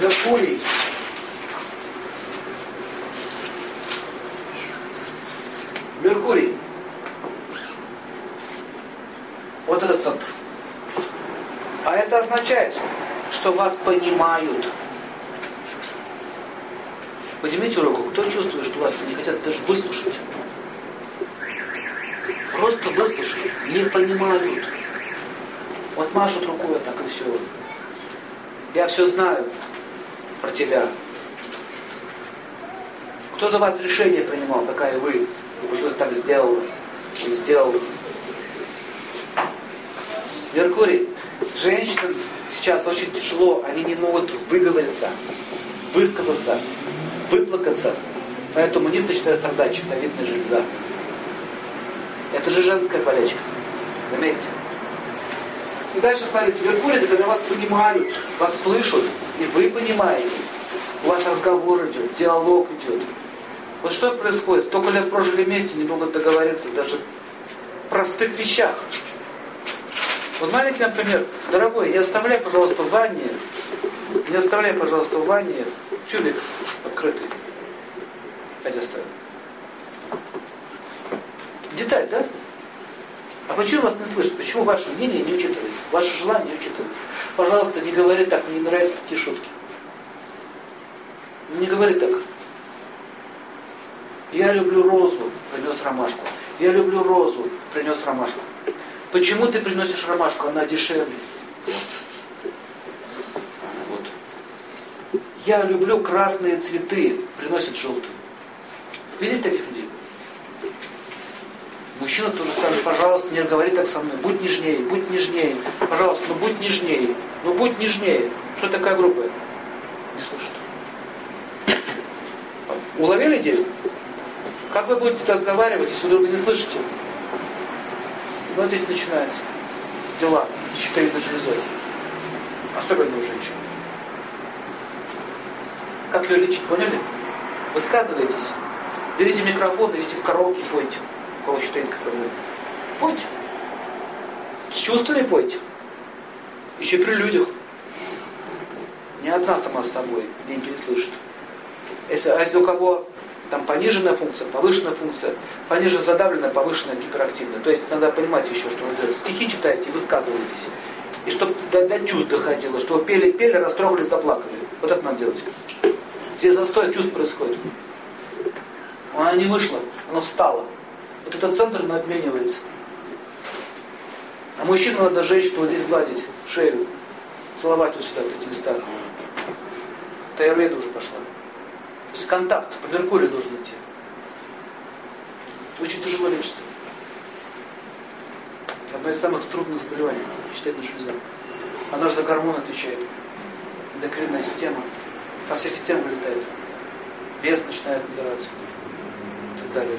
Меркурий. Меркурий. Вот этот центр. А это означает, что вас понимают. Поднимите руку, кто чувствует, что вас не хотят даже выслушать. Просто выслушать, не понимают. Вот машут рукой так и все. Я все знаю про тебя. Кто за вас решение принимал, такая вы? Почему ты так сделал? Или сделал? Меркурий. Женщинам сейчас очень тяжело, они не могут выговориться, высказаться, выплакаться. Поэтому не начинает страдать щитовидная железа. Это же женская болячка. Заметьте. И дальше смотрите, Меркурий это когда вас понимают, вас слышат, и вы понимаете. У вас разговор идет, диалог идет. Вот что происходит? Столько лет прожили вместе, не могут договориться даже в простых вещах. Вот маленький, например, дорогой, не оставляй, пожалуйста, в ванне, не оставляй, пожалуйста, в ванне тюбик открытый. Опять оставил. Деталь, да? А почему вас не слышат? Почему ваше мнение не учитывается? Ваше желание не учитывается? Пожалуйста, не говори так, мне не нравятся такие шутки. Не говори так. Я люблю розу, принес ромашку. Я люблю розу, принес ромашку. Почему ты приносишь ромашку? Она дешевле. Вот. Я люблю красные цветы, приносит желтые. Видите таких людей? Мужчина тоже самое, пожалуйста, не говори так со мной, будь нежнее, будь нежнее, пожалуйста, ну будь нежнее, ну будь нежнее. Что такая группа? Не слышит. Уловили идею? Как вы будете разговаривать, если вы друга не слышите? Вот здесь начинаются дела щитовидной железой. Особенно у женщин. Как ее лечить, поняли? Высказывайтесь. Берите микрофон, идите в караоке, пойте кого считает какой Пойте. С чувствами пойте. Еще при людях. Не одна сама с собой, никто не слышит. Если, а если у кого там пониженная функция, повышенная функция, пониженная задавленная, повышенная гиперактивная. То есть надо понимать еще, что вы. Стихи читаете и высказываетесь. И чтобы до, до чувств доходило, что пели-пели, растрогали, заплакали. Вот это надо делать. Здесь застой чувств происходит. Она не вышла, она встала вот этот центр он обменивается. А мужчину надо женщину вот здесь гладить, шею, целовать вот сюда, вот эти места. Тайрведа уже пошла. То есть контакт по Меркурию должен идти. Очень тяжело лечится. Одно из самых трудных заболеваний, щитовидная железа. Она же за гормон отвечает. Эндокринная система. Там вся система вылетает. Вес начинает набираться. И так далее.